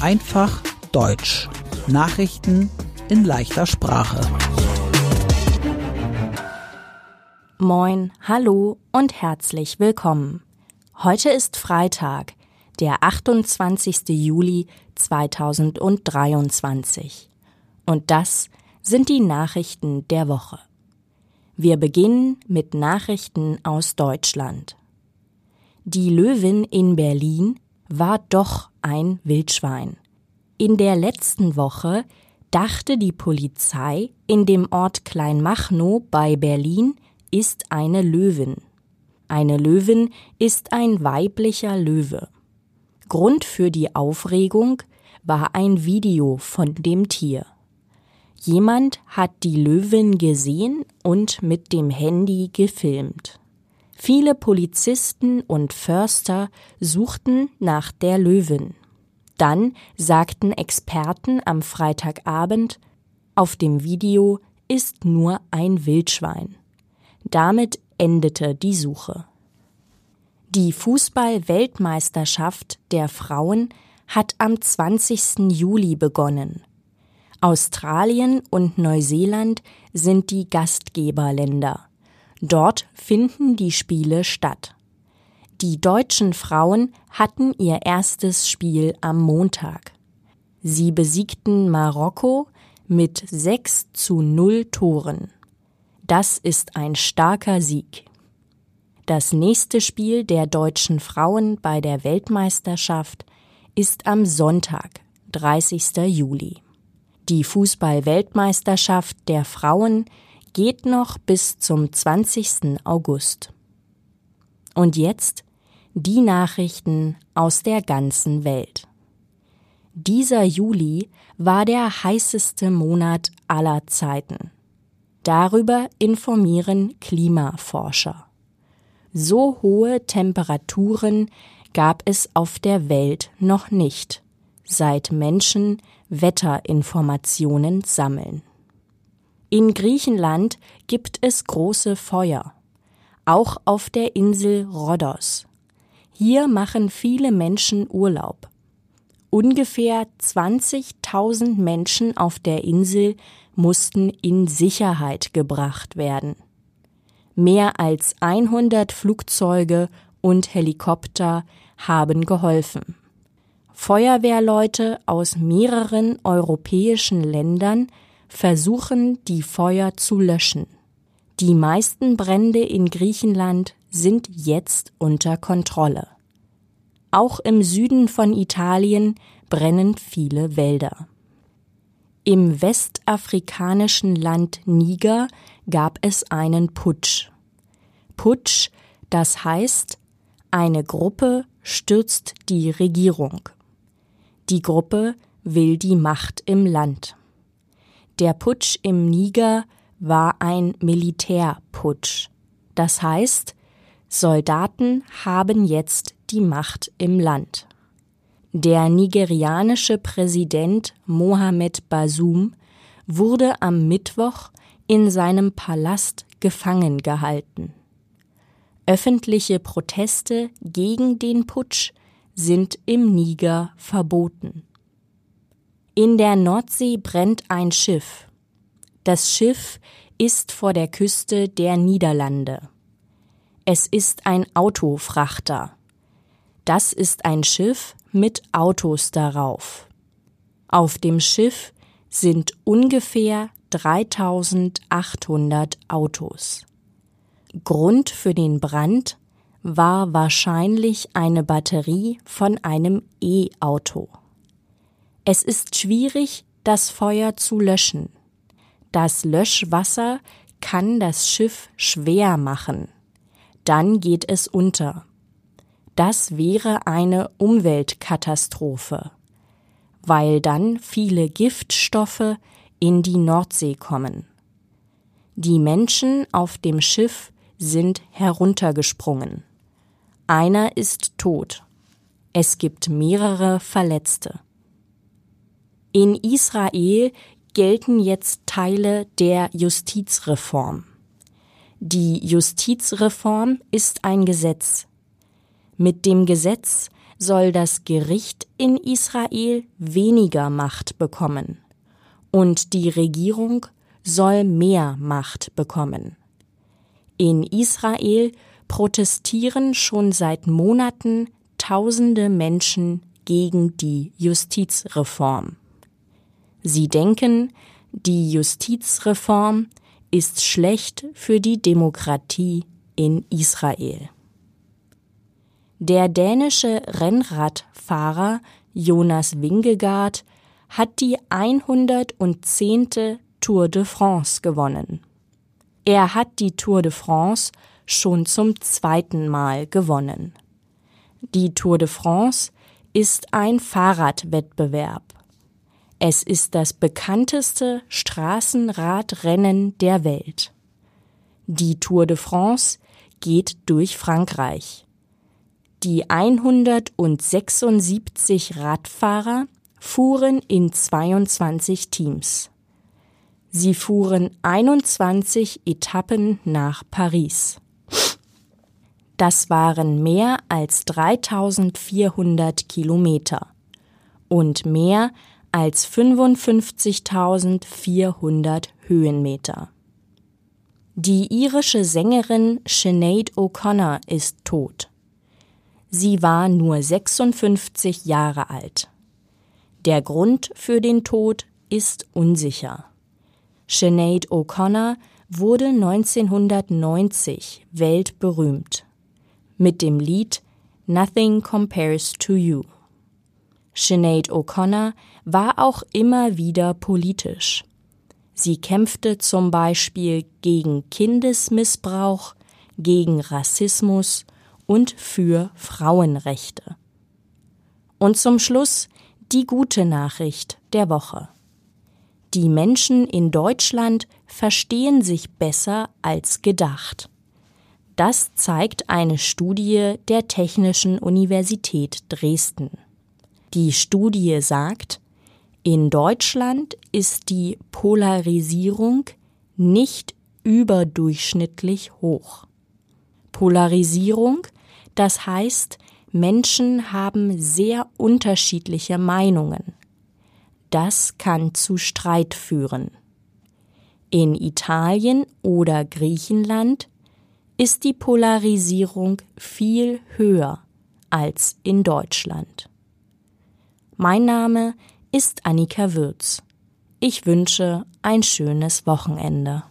Einfach Deutsch. Nachrichten in leichter Sprache. Moin, hallo und herzlich willkommen. Heute ist Freitag, der 28. Juli 2023. Und das sind die Nachrichten der Woche. Wir beginnen mit Nachrichten aus Deutschland. Die Löwin in Berlin war doch ein Wildschwein. In der letzten Woche dachte die Polizei, in dem Ort Kleinmachnow bei Berlin ist eine Löwin. Eine Löwin ist ein weiblicher Löwe. Grund für die Aufregung war ein Video von dem Tier. Jemand hat die Löwin gesehen und mit dem Handy gefilmt. Viele Polizisten und Förster suchten nach der Löwin. Dann sagten Experten am Freitagabend, auf dem Video ist nur ein Wildschwein. Damit endete die Suche. Die Fußball-Weltmeisterschaft der Frauen hat am 20. Juli begonnen. Australien und Neuseeland sind die Gastgeberländer. Dort finden die Spiele statt. Die deutschen Frauen hatten ihr erstes Spiel am Montag. Sie besiegten Marokko mit 6 zu 0 Toren. Das ist ein starker Sieg. Das nächste Spiel der deutschen Frauen bei der Weltmeisterschaft ist am Sonntag, 30. Juli. Die Fußball-Weltmeisterschaft der Frauen geht noch bis zum 20. August. Und jetzt die Nachrichten aus der ganzen Welt. Dieser Juli war der heißeste Monat aller Zeiten. Darüber informieren Klimaforscher. So hohe Temperaturen gab es auf der Welt noch nicht, seit Menschen Wetterinformationen sammeln. In Griechenland gibt es große Feuer, auch auf der Insel Rhodos. Hier machen viele Menschen Urlaub. Ungefähr 20.000 Menschen auf der Insel mussten in Sicherheit gebracht werden. Mehr als 100 Flugzeuge und Helikopter haben geholfen. Feuerwehrleute aus mehreren europäischen Ländern versuchen, die Feuer zu löschen. Die meisten Brände in Griechenland sind jetzt unter Kontrolle. Auch im Süden von Italien brennen viele Wälder. Im westafrikanischen Land Niger gab es einen Putsch. Putsch, das heißt, eine Gruppe stürzt die Regierung. Die Gruppe will die Macht im Land. Der Putsch im Niger war ein Militärputsch. Das heißt, Soldaten haben jetzt die Macht im Land. Der nigerianische Präsident Mohamed Basum wurde am Mittwoch in seinem Palast gefangen gehalten. Öffentliche Proteste gegen den Putsch sind im Niger verboten. In der Nordsee brennt ein Schiff. Das Schiff ist vor der Küste der Niederlande. Es ist ein Autofrachter. Das ist ein Schiff mit Autos darauf. Auf dem Schiff sind ungefähr 3800 Autos. Grund für den Brand war wahrscheinlich eine Batterie von einem E-Auto. Es ist schwierig, das Feuer zu löschen. Das Löschwasser kann das Schiff schwer machen. Dann geht es unter. Das wäre eine Umweltkatastrophe, weil dann viele Giftstoffe in die Nordsee kommen. Die Menschen auf dem Schiff sind heruntergesprungen. Einer ist tot. Es gibt mehrere Verletzte. In Israel gelten jetzt Teile der Justizreform. Die Justizreform ist ein Gesetz. Mit dem Gesetz soll das Gericht in Israel weniger Macht bekommen und die Regierung soll mehr Macht bekommen. In Israel protestieren schon seit Monaten tausende Menschen gegen die Justizreform. Sie denken, die Justizreform ist schlecht für die Demokratie in Israel. Der dänische Rennradfahrer Jonas Wingegaard hat die 110. Tour de France gewonnen. Er hat die Tour de France schon zum zweiten Mal gewonnen. Die Tour de France ist ein Fahrradwettbewerb. Es ist das bekannteste Straßenradrennen der Welt. Die Tour de France geht durch Frankreich. Die 176 Radfahrer fuhren in 22 Teams. Sie fuhren 21 Etappen nach Paris. Das waren mehr als 3400 Kilometer und mehr als 55.400 Höhenmeter. Die irische Sängerin Sinead O'Connor ist tot. Sie war nur 56 Jahre alt. Der Grund für den Tod ist unsicher. Sinead O'Connor wurde 1990 weltberühmt mit dem Lied Nothing Compares to You. Sinead O'Connor war auch immer wieder politisch. Sie kämpfte zum Beispiel gegen Kindesmissbrauch, gegen Rassismus und für Frauenrechte. Und zum Schluss die gute Nachricht der Woche. Die Menschen in Deutschland verstehen sich besser als gedacht. Das zeigt eine Studie der Technischen Universität Dresden. Die Studie sagt, in Deutschland ist die Polarisierung nicht überdurchschnittlich hoch. Polarisierung, das heißt, Menschen haben sehr unterschiedliche Meinungen. Das kann zu Streit führen. In Italien oder Griechenland ist die Polarisierung viel höher als in Deutschland. Mein Name ist Annika Würz. Ich wünsche ein schönes Wochenende.